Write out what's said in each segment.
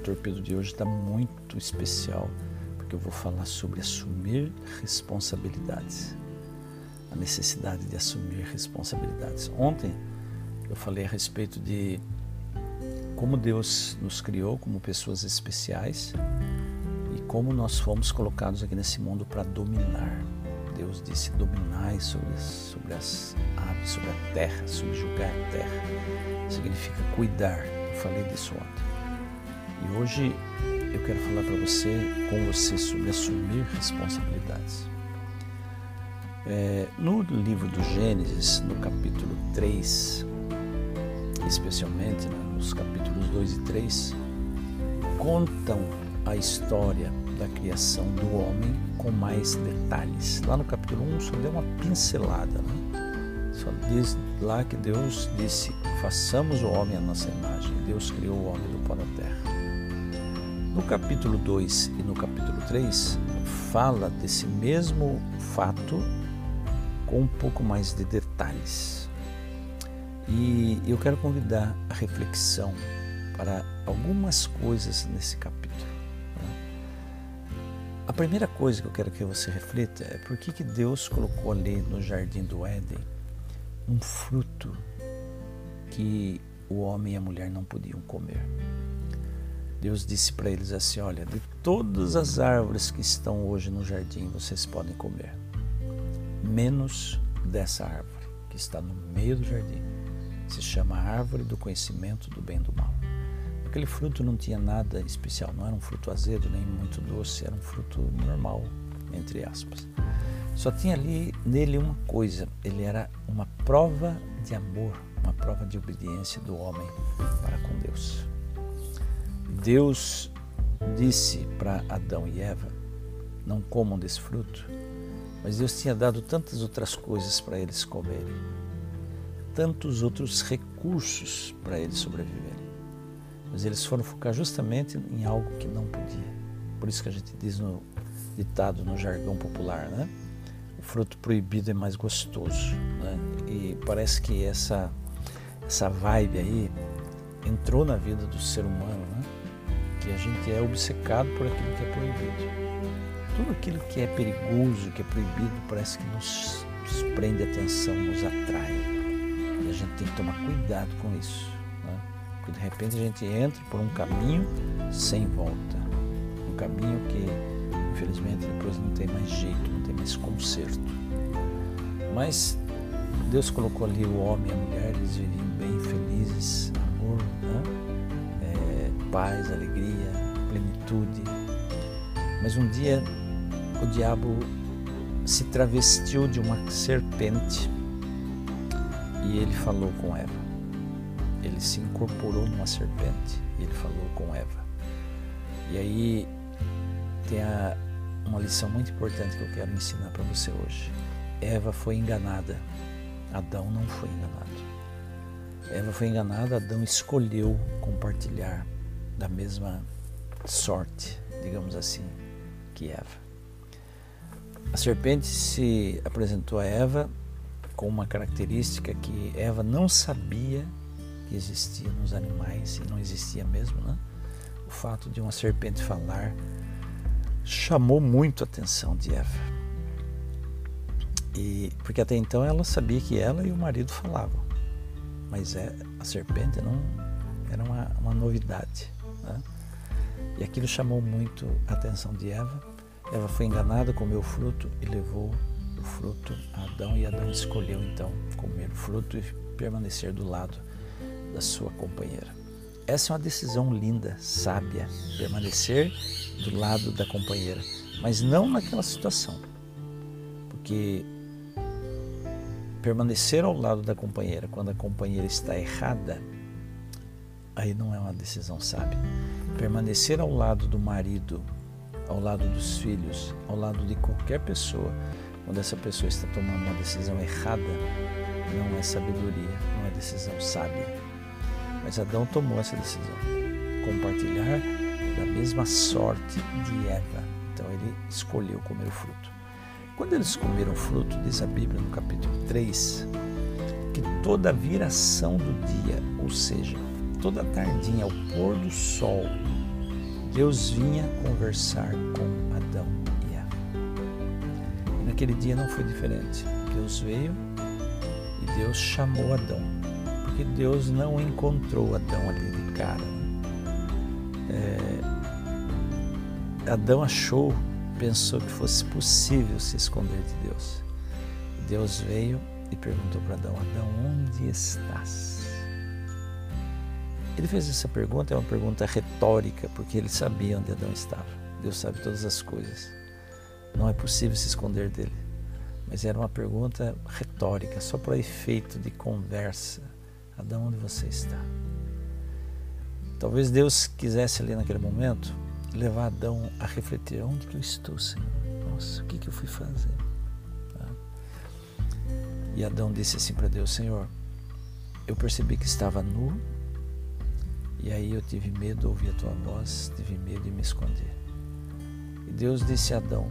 torpedo de hoje está muito especial, porque eu vou falar sobre assumir responsabilidades. A necessidade de assumir responsabilidades. Ontem eu falei a respeito de como Deus nos criou como pessoas especiais e como nós fomos colocados aqui nesse mundo para dominar. Deus disse: dominai sobre, sobre as aves, sobre a terra, subjugar a terra. Significa cuidar. Eu falei disso ontem. E hoje eu quero falar para você, com você, sobre assumir responsabilidades. É, no livro do Gênesis, no capítulo 3, especialmente né, nos capítulos 2 e 3, contam a história da criação do homem com mais detalhes. Lá no capítulo 1 só deu uma pincelada, né? Só diz lá que Deus disse: façamos o homem à nossa imagem. Deus criou o homem do pó da terra. No capítulo 2 e no capítulo 3, fala desse mesmo fato com um pouco mais de detalhes. E eu quero convidar a reflexão para algumas coisas nesse capítulo. Né? A primeira coisa que eu quero que você reflita é por que, que Deus colocou ali no jardim do Éden um fruto que o homem e a mulher não podiam comer. Deus disse para eles assim: Olha, de todas as árvores que estão hoje no jardim, vocês podem comer, menos dessa árvore que está no meio do jardim. Se chama Árvore do Conhecimento do Bem e do Mal. Aquele fruto não tinha nada especial, não era um fruto azedo nem muito doce, era um fruto normal, entre aspas. Só tinha ali nele uma coisa: ele era uma prova de amor, uma prova de obediência do homem para com Deus. Deus disse para Adão e Eva: Não comam desse fruto. Mas Deus tinha dado tantas outras coisas para eles comerem, tantos outros recursos para eles sobreviverem. Mas eles foram focar justamente em algo que não podia. Por isso que a gente diz no ditado, no jargão popular, né? O fruto proibido é mais gostoso. Né? E parece que essa, essa vibe aí entrou na vida do ser humano, né? Que a gente é obcecado por aquilo que é proibido. Tudo aquilo que é perigoso, que é proibido, parece que nos, nos prende atenção, nos atrai. E a gente tem que tomar cuidado com isso. Né? Porque de repente a gente entra por um caminho sem volta. Um caminho que, infelizmente, depois não tem mais jeito, não tem mais conserto. Mas Deus colocou ali o homem e a mulher, eles viviam bem felizes, amor? Paz, alegria, plenitude. Mas um dia o diabo se travestiu de uma serpente e ele falou com Eva. Ele se incorporou numa serpente e ele falou com Eva. E aí tem a, uma lição muito importante que eu quero ensinar para você hoje. Eva foi enganada, Adão não foi enganado. Eva foi enganada, Adão escolheu compartilhar da mesma sorte, digamos assim, que Eva. A serpente se apresentou a Eva com uma característica que Eva não sabia que existia nos animais e não existia mesmo, né? O fato de uma serpente falar chamou muito a atenção de Eva. E porque até então ela sabia que ela e o marido falavam, mas é, a serpente não era uma, uma novidade. Né? E aquilo chamou muito a atenção de Eva. Eva foi enganada, comeu o fruto e levou o fruto a Adão, e Adão escolheu então comer o fruto e permanecer do lado da sua companheira. Essa é uma decisão linda, sábia, permanecer do lado da companheira, mas não naquela situação, porque permanecer ao lado da companheira quando a companheira está errada aí não é uma decisão sábia. Permanecer ao lado do marido, ao lado dos filhos, ao lado de qualquer pessoa, quando essa pessoa está tomando uma decisão errada, não é sabedoria, não é decisão sábia. Mas Adão tomou essa decisão, compartilhar da mesma sorte de Eva. Então ele escolheu comer o fruto. Quando eles comeram o fruto, diz a Bíblia no capítulo 3, que toda a viração do dia, ou seja, toda tardinha, ao pôr do sol, Deus vinha conversar com Adão e Eva. E naquele dia não foi diferente. Deus veio e Deus chamou Adão, porque Deus não encontrou Adão ali de cara. É, Adão achou, pensou que fosse possível se esconder de Deus. Deus veio e perguntou para Adão: Adão, onde estás? Ele fez essa pergunta, é uma pergunta retórica, porque ele sabia onde Adão estava. Deus sabe todas as coisas. Não é possível se esconder dele. Mas era uma pergunta retórica, só para efeito de conversa. Adão, onde você está? Talvez Deus quisesse ali naquele momento levar Adão a refletir: onde que eu estou, Senhor? Nossa, o que, que eu fui fazer? E Adão disse assim para Deus: Senhor, eu percebi que estava nu, e aí eu tive medo, ouvi a tua voz, tive medo de me esconder. E Deus disse a Adão: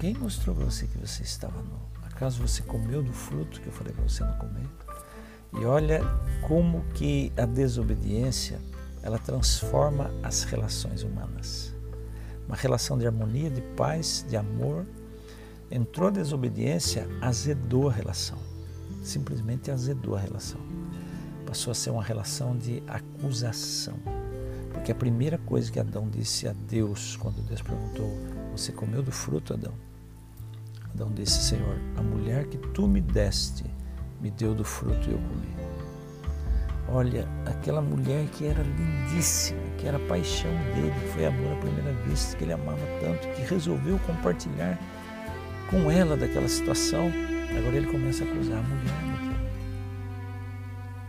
Quem mostrou para você que você estava nu? Acaso você comeu do fruto que eu falei para você não comer? E olha como que a desobediência ela transforma as relações humanas. Uma relação de harmonia, de paz, de amor. Entrou a desobediência, azedou a relação simplesmente azedou a relação. Passou a ser uma relação de acusação. Porque a primeira coisa que Adão disse a Deus, quando Deus perguntou: Você comeu do fruto, Adão? Adão disse: Senhor, a mulher que tu me deste me deu do fruto e eu comi. Olha, aquela mulher que era lindíssima, que era paixão dele, foi amor à primeira vista, que ele amava tanto, que resolveu compartilhar com ela daquela situação Agora ele começa a acusar a mulher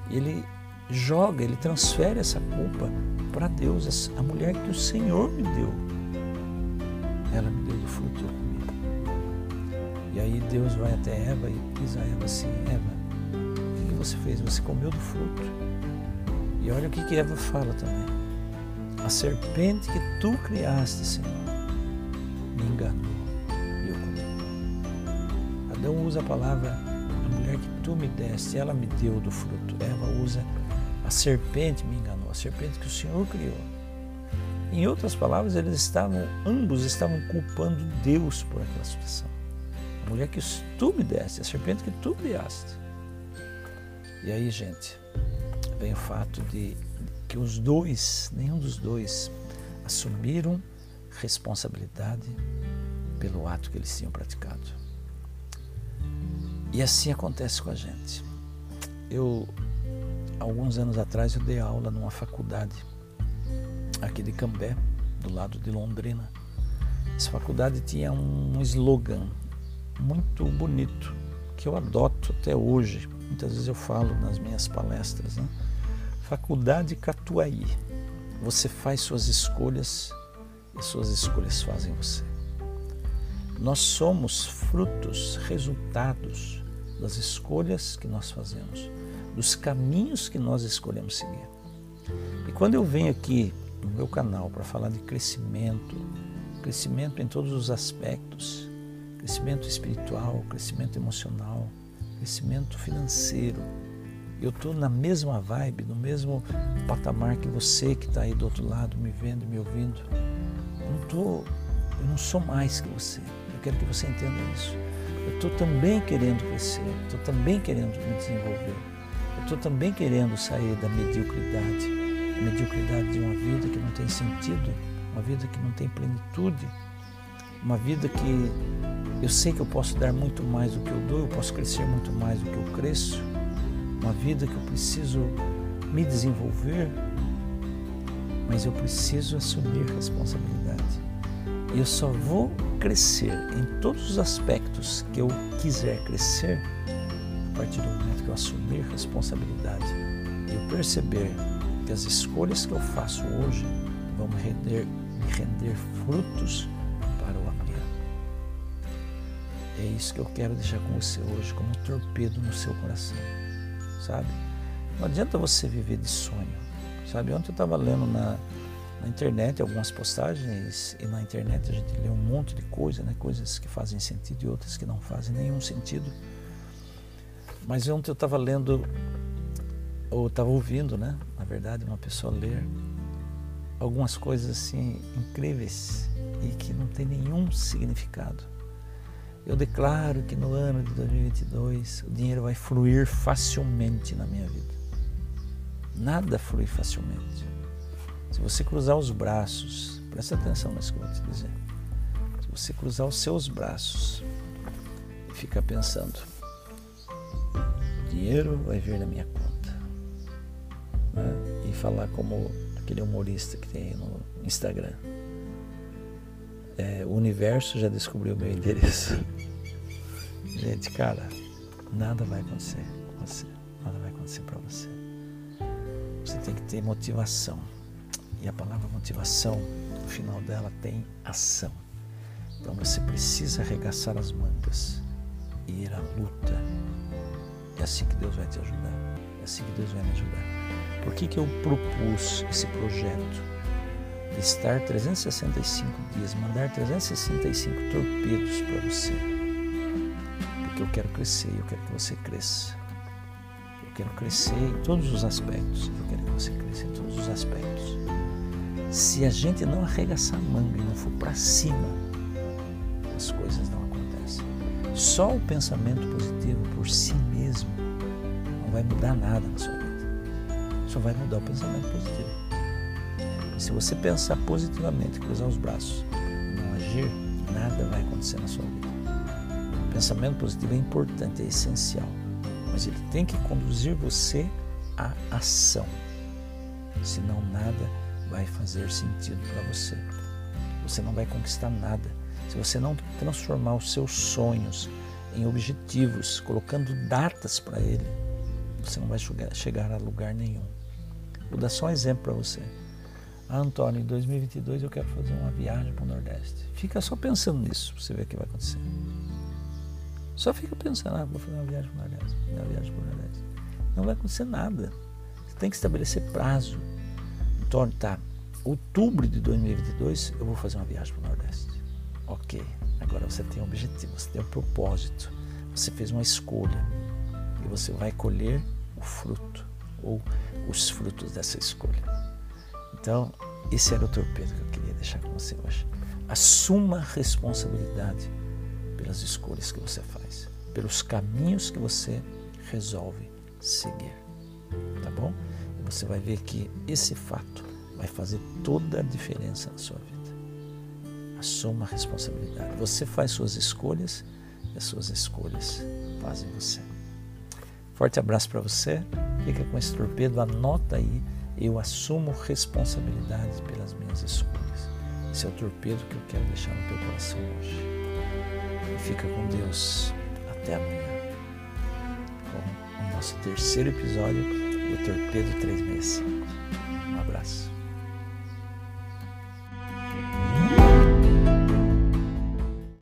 E ele joga, ele transfere essa culpa para Deus, a mulher que o Senhor me deu. Ela me deu do fruto, eu comi. E aí Deus vai até Eva e diz a Eva assim, Eva, o que você fez? Você comeu do fruto. E olha o que, que Eva fala também. A serpente que tu criaste, Senhor, me enganou. Adão usa a palavra a mulher que tu me deste, ela me deu do fruto. Eva usa a serpente me enganou, a serpente que o Senhor criou. Em outras palavras, eles estavam, ambos estavam culpando Deus por aquela situação. A mulher que tu me deste, a serpente que tu criaste. E aí, gente, vem o fato de que os dois, nenhum dos dois, assumiram responsabilidade pelo ato que eles tinham praticado. E assim acontece com a gente. Eu, alguns anos atrás, eu dei aula numa faculdade aqui de Cambé, do lado de Londrina. Essa faculdade tinha um slogan muito bonito que eu adoto até hoje. Muitas vezes eu falo nas minhas palestras, né? Faculdade Catuaí. Você faz suas escolhas e suas escolhas fazem você. Nós somos frutos, resultados das escolhas que nós fazemos, dos caminhos que nós escolhemos seguir. E quando eu venho aqui no meu canal para falar de crescimento, crescimento em todos os aspectos, crescimento espiritual, crescimento emocional, crescimento financeiro, eu estou na mesma vibe, no mesmo patamar que você que está aí do outro lado, me vendo, me ouvindo. Eu não, tô, eu não sou mais que você. Eu quero que você entenda isso. Eu estou também querendo crescer, estou também querendo me desenvolver. Eu estou também querendo sair da mediocridade, a mediocridade de uma vida que não tem sentido, uma vida que não tem plenitude, uma vida que eu sei que eu posso dar muito mais do que eu dou, eu posso crescer muito mais do que eu cresço, uma vida que eu preciso me desenvolver, mas eu preciso assumir responsabilidade. Eu só vou crescer em todos os aspectos que eu quiser crescer a partir do momento eu assumir responsabilidade e eu perceber que as escolhas que eu faço hoje vão me render, me render frutos para o amanhã. É isso que eu quero deixar com você hoje como um torpedo no seu coração, sabe? Não adianta você viver de sonho, sabe? Ontem eu estava lendo na, na internet algumas postagens e na internet a gente lê um monte de coisa, né? coisas que fazem sentido e outras que não fazem nenhum sentido. Mas ontem eu estava lendo, ou estava ouvindo, né? na verdade, uma pessoa ler algumas coisas assim incríveis e que não tem nenhum significado. Eu declaro que no ano de 2022 o dinheiro vai fluir facilmente na minha vida. Nada flui facilmente. Se você cruzar os braços, presta atenção nisso que eu vou te dizer. Se você cruzar os seus braços e ficar pensando, dinheiro vai vir na minha conta. Né? E falar como aquele humorista que tem no Instagram. É, o universo já descobriu meu endereço. Gente, cara, nada vai acontecer com você. Nada vai acontecer para você. Você tem que ter motivação. E a palavra motivação, no final dela, tem ação. Então você precisa arregaçar as mangas e ir à luta. É assim que Deus vai te ajudar. É assim que Deus vai me ajudar. Por que, que eu propus esse projeto? De estar 365 dias, mandar 365 torpedos para você. Porque eu quero crescer, eu quero que você cresça. Eu quero crescer em todos os aspectos. Eu quero que você cresça em todos os aspectos. Se a gente não arregaçar a manga e não for para cima, as coisas não acontecem. Só o pensamento positivo por si mesmo não vai mudar nada na sua vida. Só vai mudar o pensamento positivo. E se você pensar positivamente, cruzar os braços, não agir, nada vai acontecer na sua vida. O pensamento positivo é importante, é essencial, mas ele tem que conduzir você à ação. Senão nada vai fazer sentido para você. Você não vai conquistar nada se você não transformar os seus sonhos em objetivos, colocando datas para ele. Você não vai chegar a lugar nenhum. Vou dar só um exemplo para você. Ah, Antônio, em 2022 eu quero fazer uma viagem para o Nordeste. Fica só pensando nisso, você ver o que vai acontecer. Só fica pensando, ah, vou fazer uma viagem para o Nordeste, uma viagem para o Nordeste. Não vai acontecer nada. Você tem que estabelecer prazo. Antônio, tá, outubro de 2022 eu vou fazer uma viagem para o Nordeste. Ok, agora você tem um objetivo, você tem um propósito, você fez uma escolha e você vai colher o fruto ou os frutos dessa escolha. Então, esse era o torpedo que eu queria deixar com você hoje. Assuma responsabilidade pelas escolhas que você faz, pelos caminhos que você resolve seguir. Tá bom? você vai ver que esse fato vai fazer toda a diferença na sua vida. Assuma a responsabilidade. Você faz suas escolhas e as suas escolhas fazem você. Forte abraço para você. Fica com esse torpedo, anota aí. Eu assumo responsabilidade pelas minhas escolhas. Esse é o torpedo que eu quero deixar no teu coração hoje. E fica com Deus. Até amanhã. Com o nosso terceiro episódio o Torpedo 3 meses.